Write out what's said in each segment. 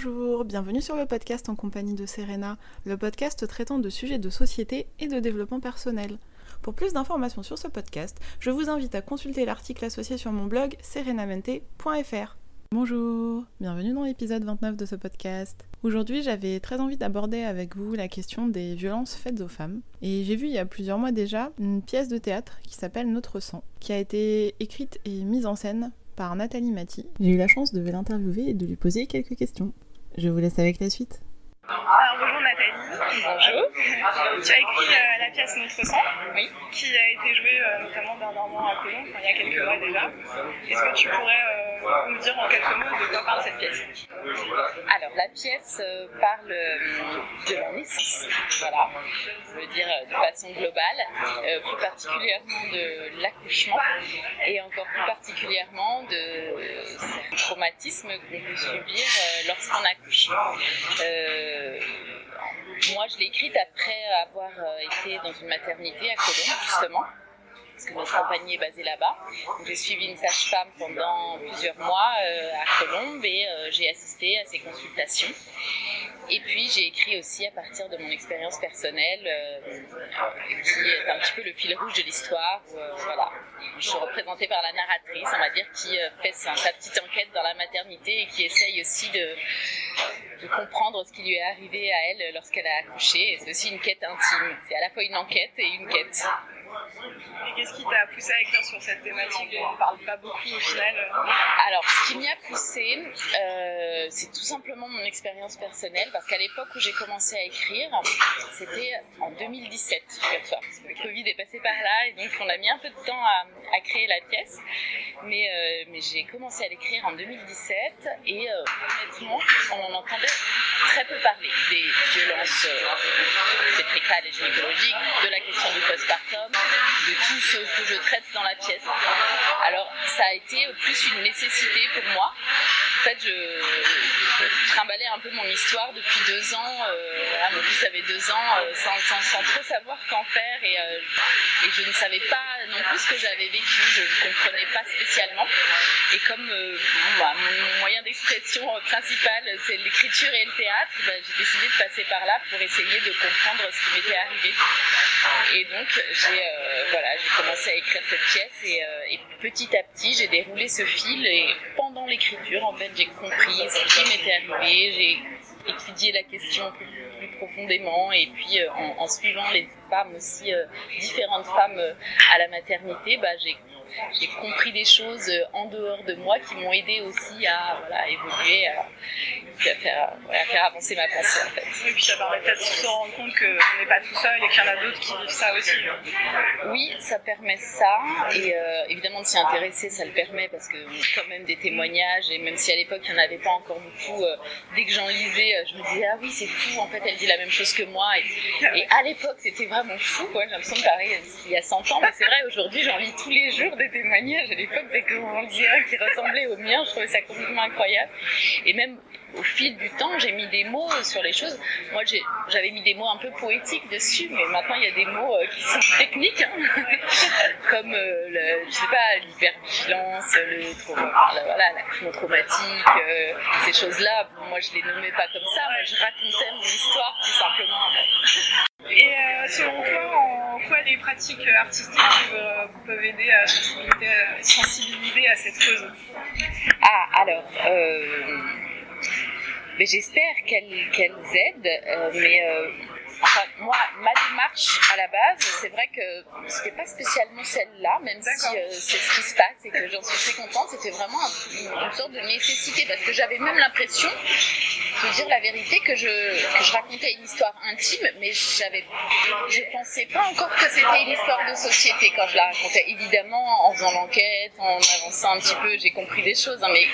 Bonjour, bienvenue sur le podcast en compagnie de Serena, le podcast traitant de sujets de société et de développement personnel. Pour plus d'informations sur ce podcast, je vous invite à consulter l'article associé sur mon blog serenamente.fr. Bonjour, bienvenue dans l'épisode 29 de ce podcast. Aujourd'hui, j'avais très envie d'aborder avec vous la question des violences faites aux femmes. Et j'ai vu il y a plusieurs mois déjà une pièce de théâtre qui s'appelle Notre sang, qui a été écrite et mise en scène par Nathalie Mati. J'ai eu la chance de l'interviewer et de lui poser quelques questions. Je vous laisse avec la suite. Alors bonjour Nathalie. Bonjour. Tu as écrit euh, la pièce Notre sang, Oui. qui a été jouée euh, notamment dernièrement à enfin, il y a quelques mois déjà. Est-ce que tu pourrais nous dire en quelques mots de quoi parle cette pièce. Alors, la pièce euh, parle euh, de la naissance, voilà, je veux dire euh, de façon globale, plus particulièrement de l'accouchement et encore plus particulièrement de ces traumatismes qu'on peut subir lorsqu'on accouche. Euh, moi, je l'ai écrite après avoir été dans une maternité à Cologne, justement. Parce que notre compagnie est basée là-bas. J'ai suivi une sage-femme pendant plusieurs mois euh, à Colombe et euh, j'ai assisté à ses consultations. Et puis j'ai écrit aussi à partir de mon expérience personnelle, euh, qui est un petit peu le fil rouge de l'histoire. je suis représentée par la narratrice, on va dire, qui fait sa, petite enquête dans la maternité et qui essaye aussi de, comprendre ce qui lui est arrivé à elle lorsqu'elle a accouché. C'est aussi une quête intime. C'est à la fois une enquête et une quête. Et qu'est-ce qui t'a poussé à écrire sur cette thématique on ne parle pas beaucoup au final Alors, ce qui m'y a poussé, euh, c'est tout simplement mon expérience personnelle, parce qu'à l'époque où j'ai commencé à écrire, c'était en 2017, figure-toi. Parce que Le Covid est passé par là, et donc on a mis un peu de temps à, créer la pièce. Mais, euh, mais j'ai commencé à l'écrire en 2017, et euh, honnêtement, on en entendait très peu parler des violences euh, et gynécologiques, de la question du postpartum, de tout ce que je traite dans la pièce. Alors, ça a été plus une nécessité pour moi. En fait, je, trimballais un peu mon histoire depuis deux ans. euh, mon fils avait deux ans, euh, sans, trop savoir qu'en faire. Et, euh, et je ne savais pas non plus ce que j'avais vécu. Je ne comprenais pas spécialement. Et comme euh, bah, mon moyen d'expression principal, c'est l'écriture et le théâtre, bah, j'ai décidé de passer par là pour essayer de comprendre ce qui m'était arrivé. Et donc, j'ai euh, commencé à écrire cette pièce et, euh, et petit à petit, j'ai déroulé ce fil et pendant l'écriture, en fait, j'ai compris ce qui m'était arrivé, j'ai étudié la question profondément et puis euh, en, suivant les femmes aussi, euh, différentes femmes euh, à la maternité, bah, j'ai compris des choses en dehors de moi qui m'ont aidé aussi à voilà, évoluer, à faire, ouais, à faire avancer ma pensée en fait. Et puis ça permet peut-être de se rendre compte qu'on n'est pas tout seul et qu'il y en a d'autres qui vivent ça aussi. Oui, ça permet ça, et euh, évidemment de s'y intéresser, ça le permet parce que quand même des témoignages, et même si à l'époque il n'y en avait pas encore beaucoup, euh, dès que j'en lisais, euh, je me disais ah oui c'est fou, en fait elle dit la même chose que moi, et, et à l'époque c'était vraiment fou, quoi. j'ai l'impression de parler il y a 100 ans, mais c'est vrai aujourd'hui j'en lis tous les jours des témoignages, à l'époque dès qu'on lisait un qui ressemblait au mien, je trouvais ça complètement incroyable, et même au fil du temps, j'ai mis des mots sur les choses. Moi, j'avais mis des mots un peu poétiques dessus, mais maintenant, il y a des mots euh, qui sont techniques, hein. comme, euh, le, je sais pas, l'hypervigilance, le trauma, enfin, voilà, l'accouchement traumatique, euh, ces choses-là. Moi, je les nommais pas comme ça. Moi, je racontais mon histoire, tout simplement. Et euh, selon toi, en quoi les pratiques artistiques peuvent, peuvent aider à sensibiliser, à cette cause? Ah, alors, euh, j'espère qu'elles qu'elles aident, euh, mais euh, enfin, moi, ma démarche à la base, c'est vrai que c'était pas spécialement celle-là, même si euh, c'est ce qui se passe et que j'en suis très contente, c'était vraiment un- une sorte de nécessité, parce que j'avais même l'impression, de dire la vérité, que je, que je racontais une histoire intime, mais j'avais, je pensais pas encore que c'était une histoire de société quand je la racontais. Évidemment, en faisant l'enquête, en avançant un petit peu, j'ai compris des choses, hein, mais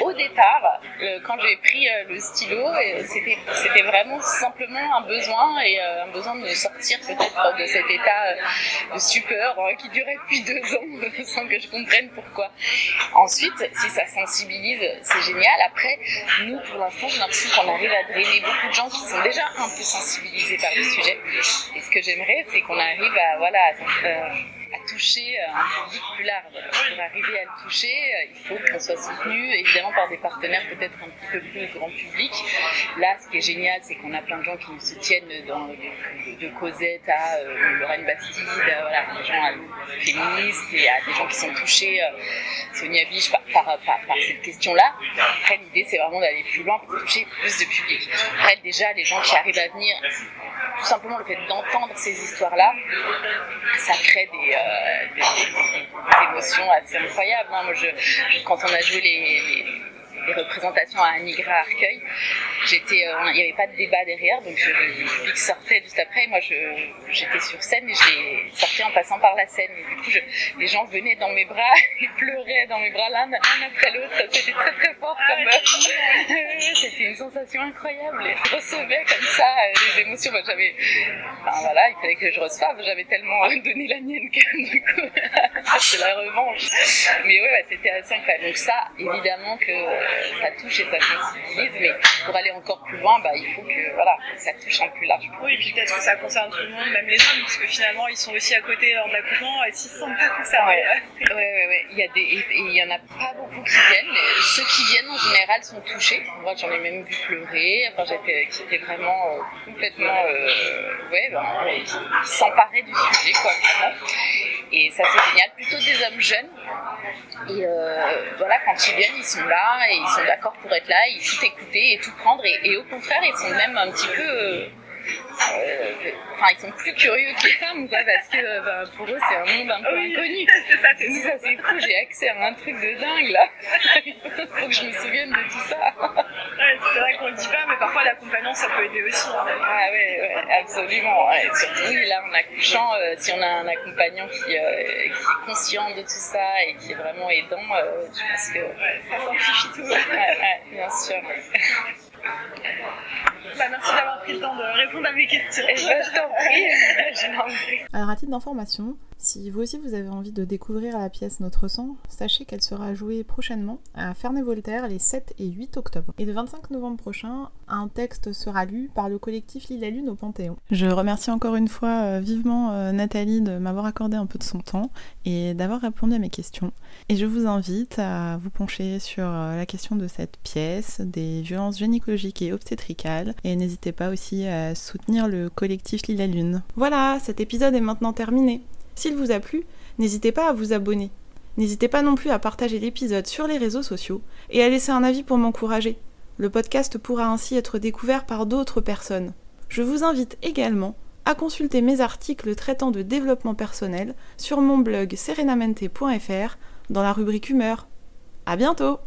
au départ, euh, quand j'ai pris euh, le stylo, euh, c'était, c'était vraiment simplement un besoin et euh, un besoin de sortir peut-être de cet état euh, de stupeur euh, qui durait depuis deux ans sans que je comprenne pourquoi. Ensuite, si ça sensibilise, c'est génial. Après, nous, pour l'instant, j'ai l'impression qu'on arrive à drainer beaucoup de gens qui sont déjà un peu sensibilisés par le sujet. Et ce que j'aimerais, c'est qu'on arrive à, voilà, euh, toucher toucher un public plus large. Pour arriver à le toucher, il faut qu'on soit soutenu, évidemment, par des partenaires peut-être un petit peu plus grand public. Là, ce qui est génial, c'est qu'on a plein de gens qui nous soutiennent de, Cosette à euh, Lorraine Bastide, euh, des gens euh, féministes et à des gens qui sont touchés, Sonia Biche, par, cette question-là. Après, l'idée, c'est vraiment d'aller plus loin pour toucher plus de public. Après, déjà, les gens qui arrivent à venir, tout simplement le fait d'entendre ces histoires-là, ça crée des, émotions assez incroyables. Hein. Moi, je, quand on a joué les les représentations à Nigra Arcueil. J'étais, euh, il n'y avait pas de débat derrière, donc le public sortait juste après. Moi, j'étais sur scène et je l'ai sorti en passant par la scène. du coup, les gens venaient dans mes bras et pleuraient dans mes bras l'un après l'autre. C'était très très fort ah comme. C'était une sensation incroyable. Et je recevais comme ça euh, les émotions. j'avais, enfin voilà, il fallait que je reçoive. J'avais tellement donné la mienne que du coup, c'est la revanche. Mais ouais, ouais c'était assez incroyable. Donc ça, évidemment que ça touche et ça sensibilise, mais pour aller encore plus loin, bah, il faut que voilà, ça touche un plus large. Oui, et puis peut-être que ça concerne tout le monde, même les hommes, parce que finalement, ils sont aussi à côté lors de l'accouchement et s'ils se sentent pas concernés. Ouais, ouais, ouais. Il y a des, et il y en a pas beaucoup qui viennent. Ceux qui viennent en général sont touchés. Moi, j'en ai même vu pleurer. Enfin, j'étais, qui étaient vraiment euh, complètement, euh, ouais, ben, qui, s'emparaient du sujet, quoi. Et ça, c'est génial. Plutôt des hommes jeunes. Et euh, voilà, quand ils viennent, ils sont là et ils sont d'accord pour être là, ils tout écouter et tout prendre. Et, au contraire, ils sont même un petit peu. Euh, euh, enfin, ils sont plus curieux que les femmes, quoi, parce que bah, pour eux, c'est un monde un peu inconnu. C'est ça, c'est ça, c'est fou, j'ai accès à un truc de dingue là. Il faut que je me souvienne de tout ça. Ouais, c'est vrai qu'on le dit pas, mais parfois l'accompagnement ça peut aider aussi. Hein. Ah ouais, ouais absolument. Surtout là, en accouchant, euh, si on a un accompagnant qui, euh, qui, est conscient de tout ça et qui est vraiment aidant, je pense que ça simplifie tout. Ouais, bien sûr. Bah, merci d'avoir pris le temps de répondre à mes questions. Je t'en prie. Alors, à titre d'information, si vous aussi vous avez envie de découvrir la pièce Notre sang, sachez qu'elle sera jouée prochainement à Ferney-Voltaire les 7 et 8 octobre. Et le 25 novembre prochain, un texte sera lu par le collectif Lille la Lune au Panthéon. Je remercie encore une fois euh, vivement euh, Nathalie de m'avoir accordé un peu de son temps et d'avoir répondu à mes questions. Et je vous invite à vous pencher sur euh, la question de cette pièce, des violences gynécologiques et obstétricales. Et n'hésitez pas aussi à soutenir le collectif Lille Lune. Voilà, cet épisode est maintenant terminé. S'il vous a plu, n'hésitez pas à vous abonner. N'hésitez pas non plus à partager l'épisode sur les réseaux sociaux et à laisser un avis pour m'encourager. Le podcast pourra ainsi être découvert par d'autres personnes. Je vous invite également à consulter mes articles traitant de développement personnel sur mon blog serenamente.fr dans la rubrique humeur. À bientôt!